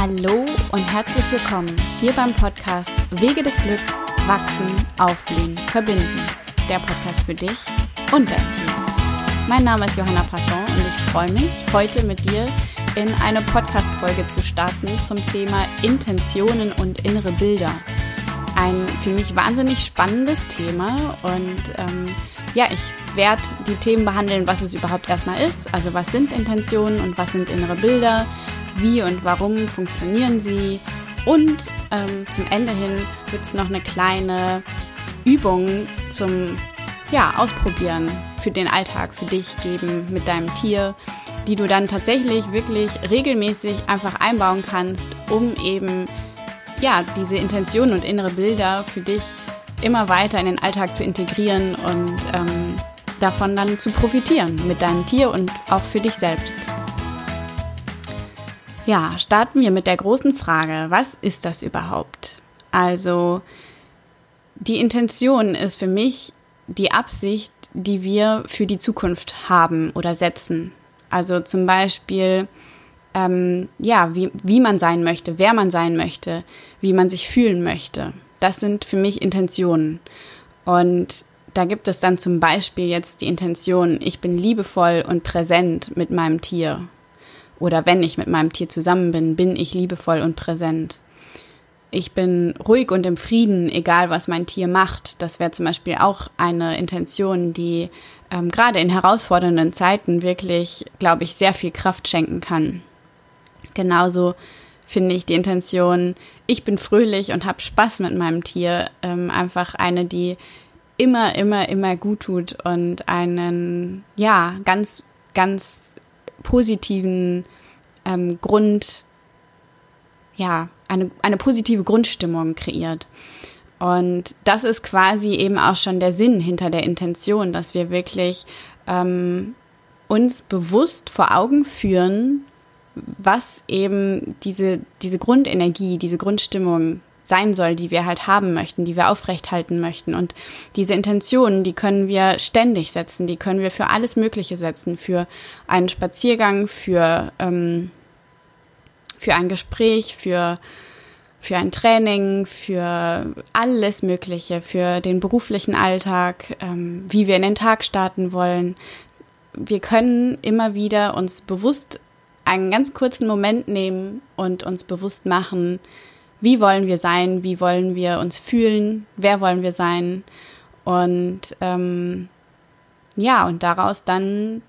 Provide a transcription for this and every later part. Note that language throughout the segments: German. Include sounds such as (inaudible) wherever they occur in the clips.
Hallo und herzlich willkommen hier beim Podcast Wege des Glücks, Wachsen, Aufblühen, Verbinden. Der Podcast für dich und dein Team. Mein Name ist Johanna Passon und ich freue mich, heute mit dir in eine Podcast-Folge zu starten zum Thema Intentionen und innere Bilder. Ein für mich wahnsinnig spannendes Thema und ähm, ja, ich werde die Themen behandeln, was es überhaupt erstmal ist. Also was sind Intentionen und was sind innere Bilder, wie und warum funktionieren sie. Und ähm, zum Ende hin wird es noch eine kleine Übung zum ja, Ausprobieren für den Alltag, für dich geben mit deinem Tier, die du dann tatsächlich wirklich regelmäßig einfach einbauen kannst, um eben ja, diese Intentionen und innere Bilder für dich immer weiter in den Alltag zu integrieren und ähm, davon dann zu profitieren mit deinem Tier und auch für dich selbst. Ja, starten wir mit der großen Frage, was ist das überhaupt? Also die Intention ist für mich die Absicht, die wir für die Zukunft haben oder setzen. Also zum Beispiel, ähm, ja, wie, wie man sein möchte, wer man sein möchte, wie man sich fühlen möchte. Das sind für mich Intentionen. Und da gibt es dann zum Beispiel jetzt die Intention, ich bin liebevoll und präsent mit meinem Tier. Oder wenn ich mit meinem Tier zusammen bin, bin ich liebevoll und präsent. Ich bin ruhig und im Frieden, egal was mein Tier macht. Das wäre zum Beispiel auch eine Intention, die ähm, gerade in herausfordernden Zeiten wirklich, glaube ich, sehr viel Kraft schenken kann. Genauso finde ich die Intention, ich bin fröhlich und habe Spaß mit meinem Tier, ähm, einfach eine, die immer, immer, immer gut tut und einen, ja, ganz, ganz positiven ähm, Grund, ja, eine, eine positive Grundstimmung kreiert. Und das ist quasi eben auch schon der Sinn hinter der Intention, dass wir wirklich ähm, uns bewusst vor Augen führen, was eben diese, diese Grundenergie, diese Grundstimmung sein soll, die wir halt haben möchten, die wir aufrechthalten möchten. Und diese Intentionen, die können wir ständig setzen, die können wir für alles Mögliche setzen, für einen Spaziergang, für, ähm, für ein Gespräch, für, für ein Training, für alles Mögliche, für den beruflichen Alltag, ähm, wie wir in den Tag starten wollen. Wir können immer wieder uns bewusst einen ganz kurzen Moment nehmen und uns bewusst machen, wie wollen wir sein, wie wollen wir uns fühlen, wer wollen wir sein? Und ähm, ja, und daraus dann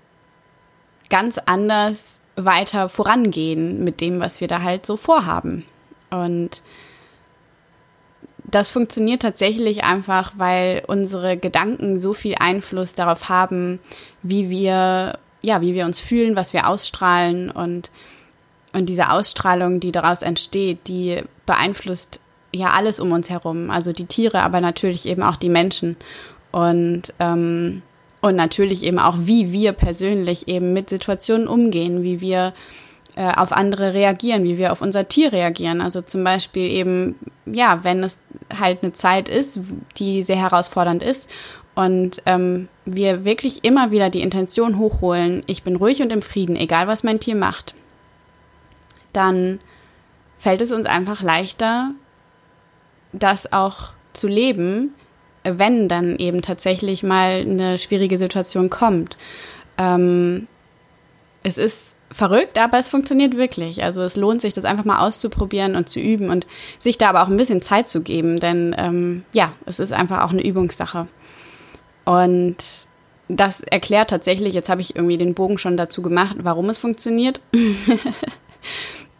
ganz anders weiter vorangehen mit dem, was wir da halt so vorhaben. Und das funktioniert tatsächlich einfach, weil unsere Gedanken so viel Einfluss darauf haben, wie wir, ja, wie wir uns fühlen, was wir ausstrahlen und und diese Ausstrahlung, die daraus entsteht, die beeinflusst ja alles um uns herum. Also die Tiere, aber natürlich eben auch die Menschen. Und, ähm, und natürlich eben auch, wie wir persönlich eben mit Situationen umgehen, wie wir äh, auf andere reagieren, wie wir auf unser Tier reagieren. Also zum Beispiel eben, ja, wenn es halt eine Zeit ist, die sehr herausfordernd ist und ähm, wir wirklich immer wieder die Intention hochholen, ich bin ruhig und im Frieden, egal was mein Tier macht dann fällt es uns einfach leichter, das auch zu leben, wenn dann eben tatsächlich mal eine schwierige Situation kommt. Ähm, es ist verrückt, aber es funktioniert wirklich. Also es lohnt sich, das einfach mal auszuprobieren und zu üben und sich da aber auch ein bisschen Zeit zu geben, denn ähm, ja, es ist einfach auch eine Übungssache. Und das erklärt tatsächlich, jetzt habe ich irgendwie den Bogen schon dazu gemacht, warum es funktioniert. (laughs)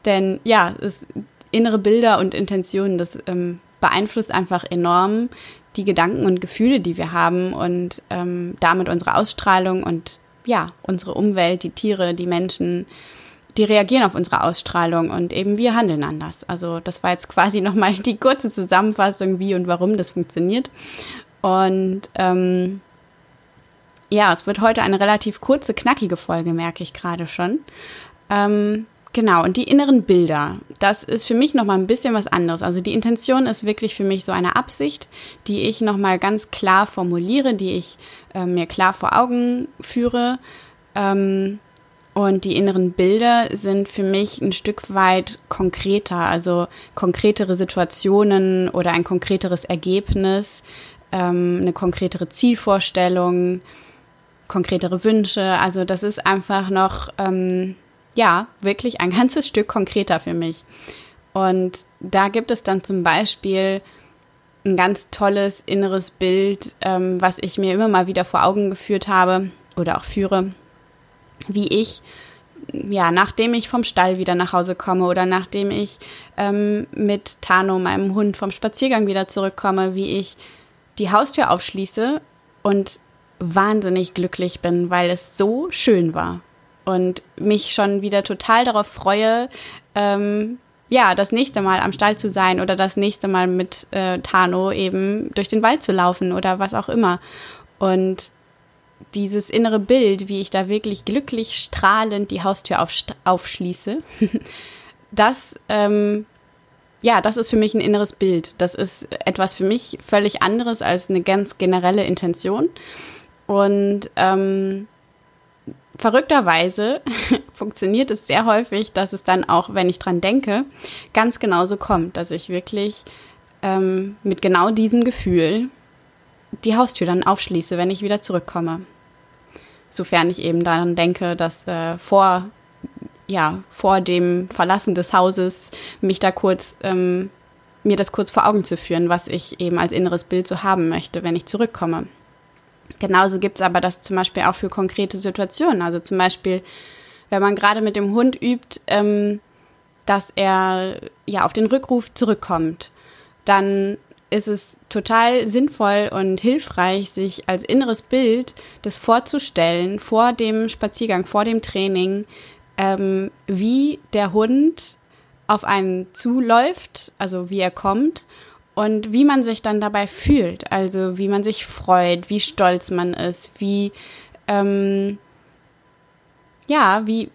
Denn ja, es, innere Bilder und Intentionen, das ähm, beeinflusst einfach enorm die Gedanken und Gefühle, die wir haben und ähm, damit unsere Ausstrahlung und ja, unsere Umwelt, die Tiere, die Menschen, die reagieren auf unsere Ausstrahlung und eben wir handeln anders. Also das war jetzt quasi nochmal die kurze Zusammenfassung, wie und warum das funktioniert. Und ähm, ja, es wird heute eine relativ kurze, knackige Folge, merke ich gerade schon. Ähm, Genau, und die inneren Bilder, das ist für mich nochmal ein bisschen was anderes. Also die Intention ist wirklich für mich so eine Absicht, die ich nochmal ganz klar formuliere, die ich äh, mir klar vor Augen führe. Ähm, Und die inneren Bilder sind für mich ein Stück weit konkreter, also konkretere Situationen oder ein konkreteres Ergebnis, ähm, eine konkretere Zielvorstellung, konkretere Wünsche. Also das ist einfach noch, ähm, ja, wirklich ein (laughs) ganzes Stück konkreter für mich. Und da gibt es dann zum Beispiel ein ganz tolles inneres Bild, ähm, was ich mir immer mal wieder vor Augen geführt habe oder auch führe wie ich, ja, nachdem ich vom Stall wieder nach Hause komme oder nachdem ich ähm, mit Tano, meinem Hund, vom Spaziergang wieder zurückkomme, wie ich die Haustür aufschließe und wahnsinnig glücklich bin, weil es so schön war und mich schon wieder total darauf freue, ähm, ja, das nächste Mal am Stall zu sein oder das nächste Mal mit äh, Tano eben durch den Wald zu laufen oder was auch immer. Und dieses innere Bild, wie ich da wirklich glücklich strahlend die Haustür auf, aufschließe, (laughs) das, ähm, ja, das ist für mich ein inneres Bild. Das ist etwas für mich völlig anderes als eine ganz generelle Intention. Und ähm, verrückterweise (laughs) funktioniert es sehr häufig, dass es dann auch, wenn ich dran denke, ganz genauso kommt, dass ich wirklich ähm, mit genau diesem Gefühl die Haustür dann aufschließe, wenn ich wieder zurückkomme. Sofern ich eben daran denke, dass äh, vor, ja, vor dem Verlassen des Hauses mich da kurz, ähm, mir das kurz vor Augen zu führen, was ich eben als inneres Bild so haben möchte, wenn ich zurückkomme. Genauso gibt es aber das zum Beispiel auch für konkrete Situationen. Also zum Beispiel, wenn man gerade mit dem Hund übt, ähm, dass er ja auf den Rückruf zurückkommt, dann ist es total sinnvoll und hilfreich, sich als inneres Bild das vorzustellen vor dem Spaziergang, vor dem Training, ähm, wie der Hund auf einen zuläuft, also wie er kommt und wie man sich dann dabei fühlt, also wie man sich freut, wie stolz man ist, wie ähm, ja, wie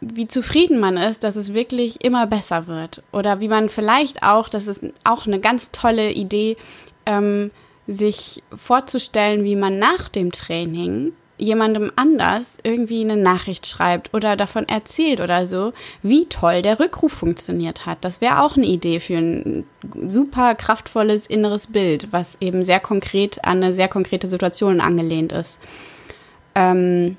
wie zufrieden man ist, dass es wirklich immer besser wird. Oder wie man vielleicht auch, das ist auch eine ganz tolle Idee, ähm, sich vorzustellen, wie man nach dem Training jemandem anders irgendwie eine Nachricht schreibt oder davon erzählt oder so, wie toll der Rückruf funktioniert hat. Das wäre auch eine Idee für ein super kraftvolles inneres Bild, was eben sehr konkret an eine sehr konkrete Situation angelehnt ist. Ähm,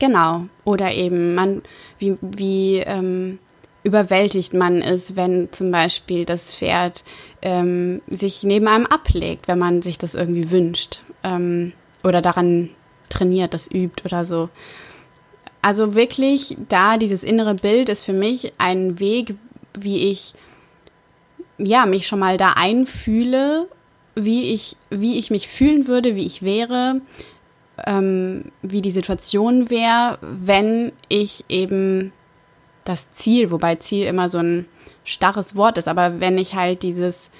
Genau. Oder eben man, wie, wie ähm, überwältigt man ist, wenn zum Beispiel das Pferd ähm, sich neben einem ablegt, wenn man sich das irgendwie wünscht ähm, oder daran trainiert, das übt oder so. Also wirklich, da dieses innere Bild ist für mich ein Weg, wie ich ja mich schon mal da einfühle, wie ich wie ich mich fühlen würde, wie ich wäre, ähm, wie die Situation wäre, wenn ich eben das Ziel, wobei Ziel immer so ein starres Wort ist, aber wenn ich halt dieses,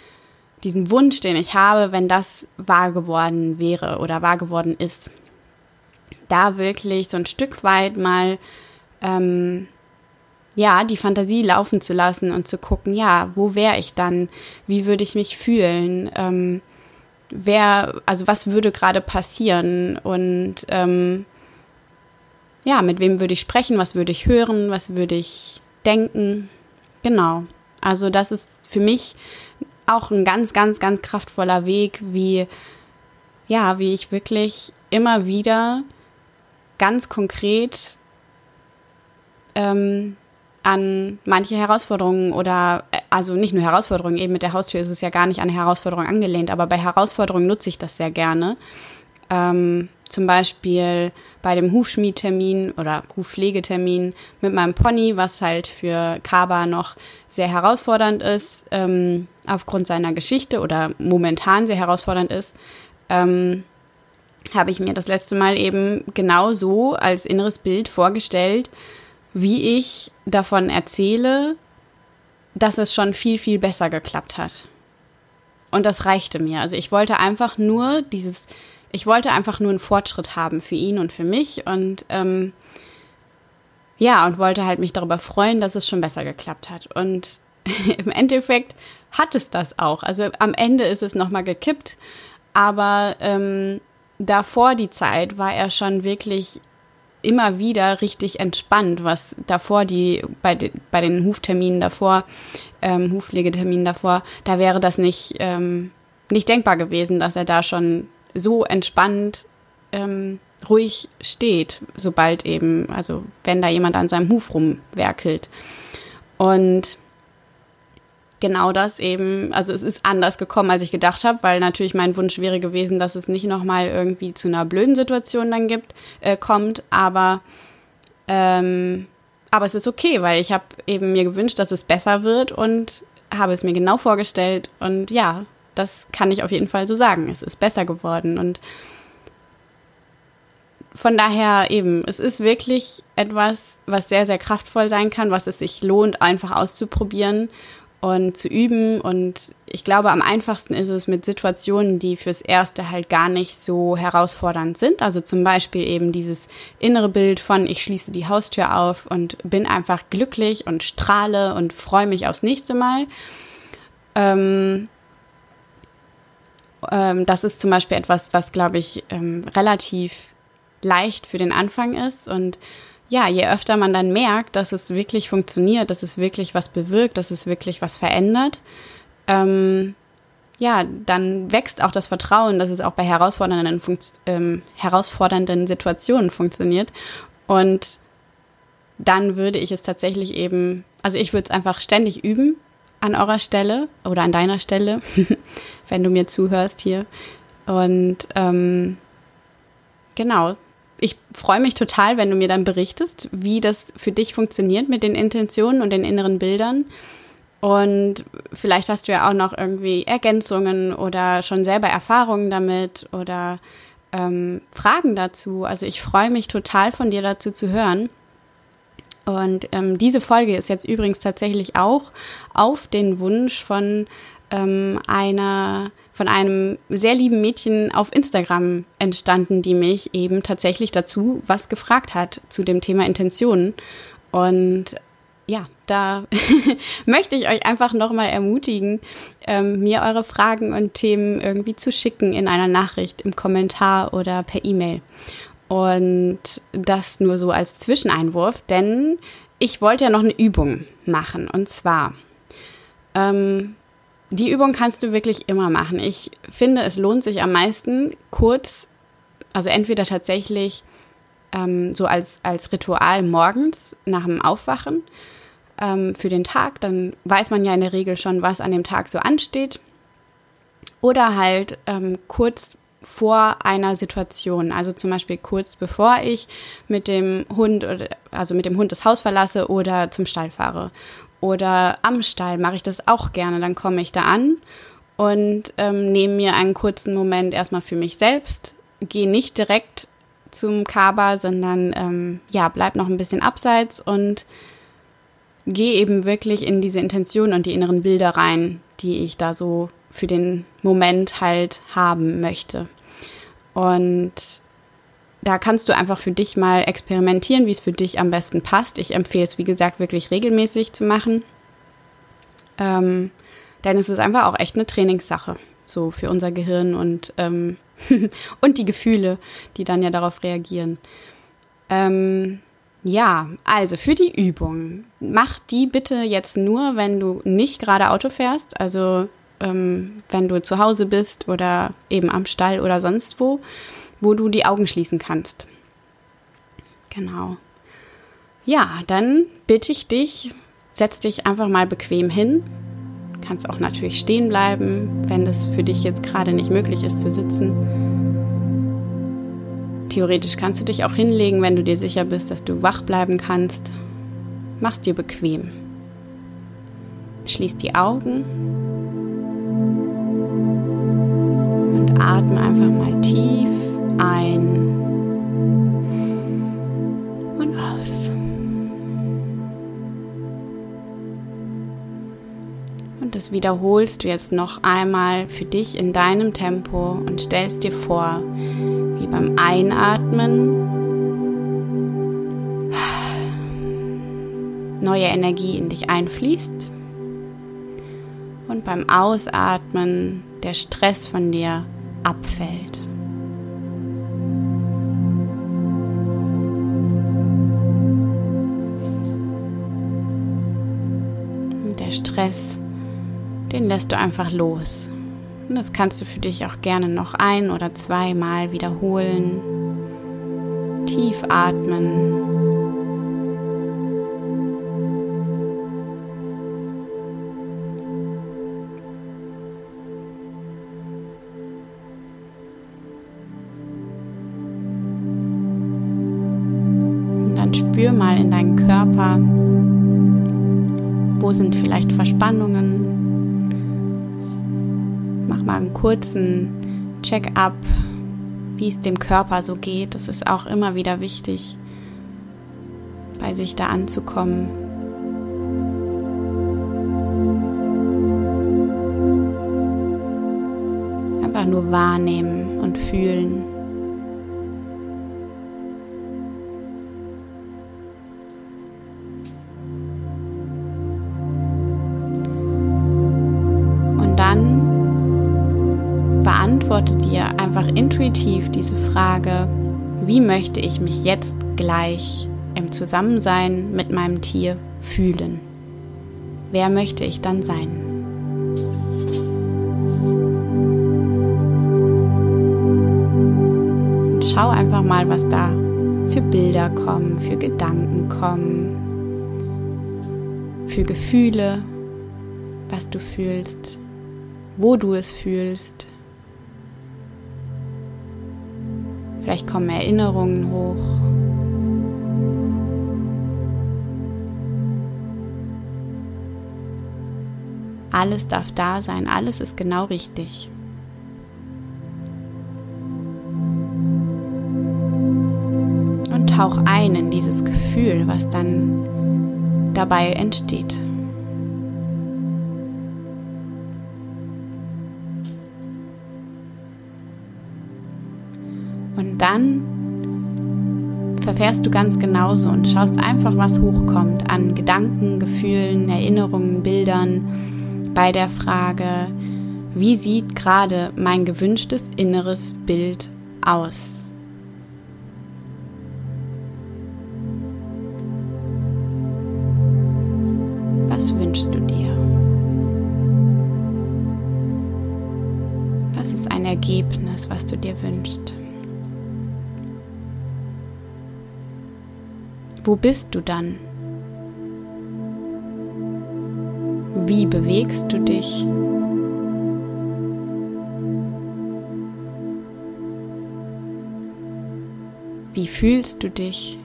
diesen Wunsch, den ich habe, wenn das wahr geworden wäre oder wahr geworden ist, da wirklich so ein Stück weit mal ähm, ja, die Fantasie laufen zu lassen und zu gucken, ja, wo wäre ich dann? Wie würde ich mich fühlen? Ähm, wer, also was würde gerade passieren und ähm, ja, mit wem würde ich sprechen, was würde ich hören, was würde ich denken. Genau. Also das ist für mich auch ein ganz, ganz, ganz kraftvoller Weg, wie, ja, wie ich wirklich immer wieder ganz konkret ähm, an manche Herausforderungen oder äh, also nicht nur Herausforderungen, eben mit der Haustür ist es ja gar nicht an Herausforderungen angelehnt, aber bei Herausforderungen nutze ich das sehr gerne. Ähm, zum Beispiel bei dem Hufschmiedtermin oder Hufpflegetermin mit meinem Pony, was halt für Kaba noch sehr herausfordernd ist, ähm, aufgrund seiner Geschichte oder momentan sehr herausfordernd ist, ähm, habe ich mir das letzte Mal eben genau so als inneres Bild vorgestellt, wie ich davon erzähle, dass es schon viel, viel besser geklappt hat. Und das reichte mir. Also ich wollte einfach nur dieses, ich wollte einfach nur einen Fortschritt haben für ihn und für mich und ähm, ja, und wollte halt mich darüber freuen, dass es schon besser geklappt hat. Und (laughs) im Endeffekt hat es das auch. Also am Ende ist es nochmal gekippt, aber ähm, davor die Zeit war er schon wirklich immer wieder richtig entspannt, was davor die, bei, de, bei den Hufterminen davor, ähm, Hufpflegeterminen davor, da wäre das nicht, ähm, nicht denkbar gewesen, dass er da schon so entspannt ähm, ruhig steht, sobald eben, also wenn da jemand an seinem Huf rumwerkelt. Und genau das eben, also es ist anders gekommen, als ich gedacht habe, weil natürlich mein Wunsch wäre gewesen, dass es nicht nochmal irgendwie zu einer blöden Situation dann gibt, äh, kommt, aber ähm, aber es ist okay, weil ich habe eben mir gewünscht, dass es besser wird und habe es mir genau vorgestellt. Und ja, das kann ich auf jeden Fall so sagen. Es ist besser geworden. Und von daher eben, es ist wirklich etwas, was sehr, sehr kraftvoll sein kann, was es sich lohnt, einfach auszuprobieren und zu üben. Und ich glaube, am einfachsten ist es mit Situationen, die fürs Erste halt gar nicht so herausfordernd sind. Also zum Beispiel eben dieses innere Bild von, ich schließe die Haustür auf und bin einfach glücklich und strahle und freue mich aufs nächste Mal. Ähm, ähm, das ist zum Beispiel etwas, was, glaube ich, ähm, relativ leicht für den Anfang ist und ja, je öfter man dann merkt, dass es wirklich funktioniert, dass es wirklich was bewirkt, dass es wirklich was verändert, ähm, ja, dann wächst auch das Vertrauen, dass es auch bei herausfordernden, ähm, herausfordernden Situationen funktioniert. Und dann würde ich es tatsächlich eben, also ich würde es einfach ständig üben an eurer Stelle oder an deiner Stelle, (laughs) wenn du mir zuhörst hier. Und ähm, genau, ich freue mich total, wenn du mir dann berichtest, wie das für dich funktioniert mit den Intentionen und den inneren Bildern. Und vielleicht hast du ja auch noch irgendwie Ergänzungen oder schon selber Erfahrungen damit oder ähm, Fragen dazu. Also ich freue mich total von dir dazu zu hören. Und ähm, diese Folge ist jetzt übrigens tatsächlich auch auf den Wunsch von ähm, einer von einem sehr lieben Mädchen auf Instagram entstanden, die mich eben tatsächlich dazu was gefragt hat zu dem Thema Intentionen. Und ja, da (laughs) möchte ich euch einfach nochmal ermutigen, ähm, mir eure Fragen und Themen irgendwie zu schicken in einer Nachricht, im Kommentar oder per E-Mail. Und das nur so als Zwischeneinwurf, denn ich wollte ja noch eine Übung machen. Und zwar, ähm, die Übung kannst du wirklich immer machen. Ich finde, es lohnt sich am meisten kurz, also entweder tatsächlich ähm, so als, als Ritual morgens nach dem Aufwachen ähm, für den Tag, dann weiß man ja in der Regel schon, was an dem Tag so ansteht. Oder halt ähm, kurz vor einer Situation, also zum Beispiel kurz bevor ich mit dem Hund oder also mit dem Hund das Haus verlasse oder zum Stall fahre oder am Stall mache ich das auch gerne. Dann komme ich da an und ähm, nehme mir einen kurzen Moment erstmal für mich selbst, gehe nicht direkt zum Kaba, sondern ähm, ja, bleib noch ein bisschen abseits und gehe eben wirklich in diese Intention und die inneren Bilder rein, die ich da so für den Moment halt haben möchte. Und da kannst du einfach für dich mal experimentieren, wie es für dich am besten passt. Ich empfehle es, wie gesagt, wirklich regelmäßig zu machen. Ähm, denn es ist einfach auch echt eine Trainingssache, so für unser Gehirn und, ähm, (laughs) und die Gefühle, die dann ja darauf reagieren. Ähm, ja, also für die Übung, mach die bitte jetzt nur, wenn du nicht gerade Auto fährst, also ähm, wenn du zu Hause bist oder eben am Stall oder sonst wo wo du die Augen schließen kannst. Genau. Ja, dann bitte ich dich, setz dich einfach mal bequem hin. Kannst auch natürlich stehen bleiben, wenn das für dich jetzt gerade nicht möglich ist zu sitzen. Theoretisch kannst du dich auch hinlegen, wenn du dir sicher bist, dass du wach bleiben kannst. Mach's dir bequem. Schließ die Augen und atme einfach mal tief ein und aus. Und das wiederholst du jetzt noch einmal für dich in deinem Tempo und stellst dir vor, wie beim Einatmen neue Energie in dich einfließt und beim Ausatmen der Stress von dir abfällt. Stress, den lässt du einfach los. Und das kannst du für dich auch gerne noch ein oder zweimal wiederholen. Tief atmen. Verspannungen. Mach mal einen kurzen Check-up, wie es dem Körper so geht. Das ist auch immer wieder wichtig, bei sich da anzukommen. Einfach nur wahrnehmen und fühlen. Diese Frage, wie möchte ich mich jetzt gleich im Zusammensein mit meinem Tier fühlen? Wer möchte ich dann sein? Und schau einfach mal, was da für Bilder kommen, für Gedanken kommen, für Gefühle, was du fühlst, wo du es fühlst. Vielleicht kommen Erinnerungen hoch. Alles darf da sein, alles ist genau richtig. Und tauch ein in dieses Gefühl, was dann dabei entsteht. Dann verfährst du ganz genauso und schaust einfach, was hochkommt an Gedanken, Gefühlen, Erinnerungen, Bildern bei der Frage, wie sieht gerade mein gewünschtes inneres Bild aus? Was wünschst du dir? Was ist ein Ergebnis, was du dir wünschst? Wo bist du dann? Wie bewegst du dich? Wie fühlst du dich?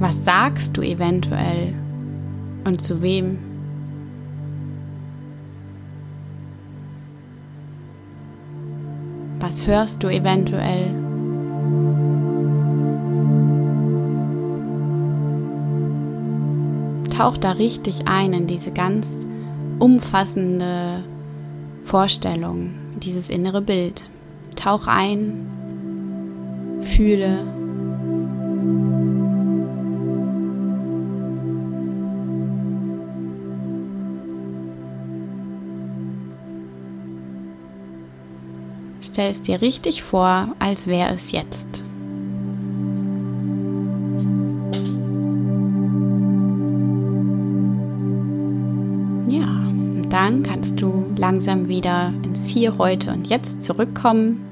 Was sagst du eventuell und zu wem? Was hörst du eventuell? Tauch da richtig ein in diese ganz umfassende Vorstellung, dieses innere Bild. Tauch ein, fühle Stell es dir richtig vor, als wäre es jetzt. Ja, dann kannst du langsam wieder ins Hier, heute und jetzt zurückkommen.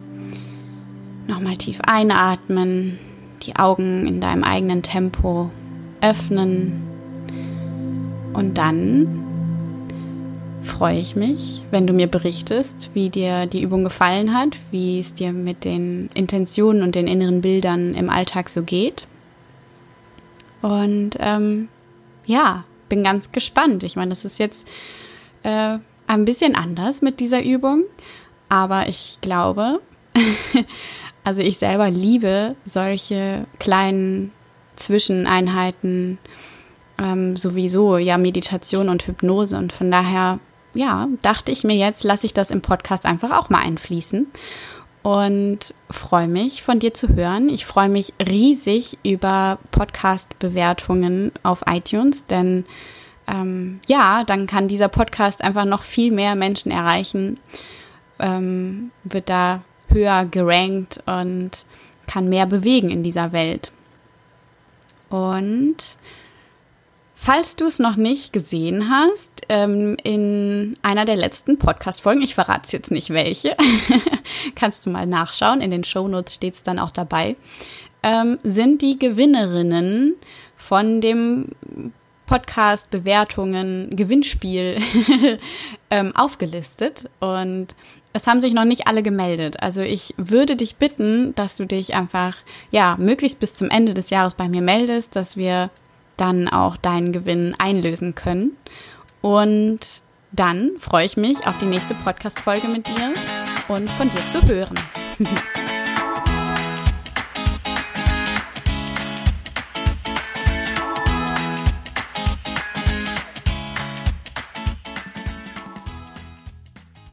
Nochmal tief einatmen, die Augen in deinem eigenen Tempo öffnen und dann freue ich mich, wenn du mir berichtest, wie dir die Übung gefallen hat, wie es dir mit den Intentionen und den inneren Bildern im Alltag so geht. Und ähm, ja, bin ganz gespannt. Ich meine, das ist jetzt äh, ein bisschen anders mit dieser Übung, aber ich glaube, (laughs) also ich selber liebe solche kleinen Zwischeneinheiten ähm, sowieso, ja, Meditation und Hypnose und von daher ja, dachte ich mir jetzt, lasse ich das im Podcast einfach auch mal einfließen und freue mich von dir zu hören. Ich freue mich riesig über Podcast-Bewertungen auf iTunes, denn ähm, ja, dann kann dieser Podcast einfach noch viel mehr Menschen erreichen. ähm, wird da höher gerankt und kann mehr bewegen in dieser Welt. Und falls du es noch nicht gesehen hast, ähm, in einer der letzten Podcast-Folgen, ich verrate es jetzt nicht welche, (laughs) kannst du mal nachschauen, in den Shownotes steht es dann auch dabei, ähm, sind die Gewinnerinnen von dem Podcast, Bewertungen, Gewinnspiel (laughs) ähm, aufgelistet. Und es haben sich noch nicht alle gemeldet. Also ich würde dich bitten, dass du dich einfach, ja, möglichst bis zum Ende des Jahres bei mir meldest, dass wir dann auch deinen Gewinn einlösen können. Und dann freue ich mich auf die nächste Podcast-Folge mit dir und von dir zu hören. (laughs)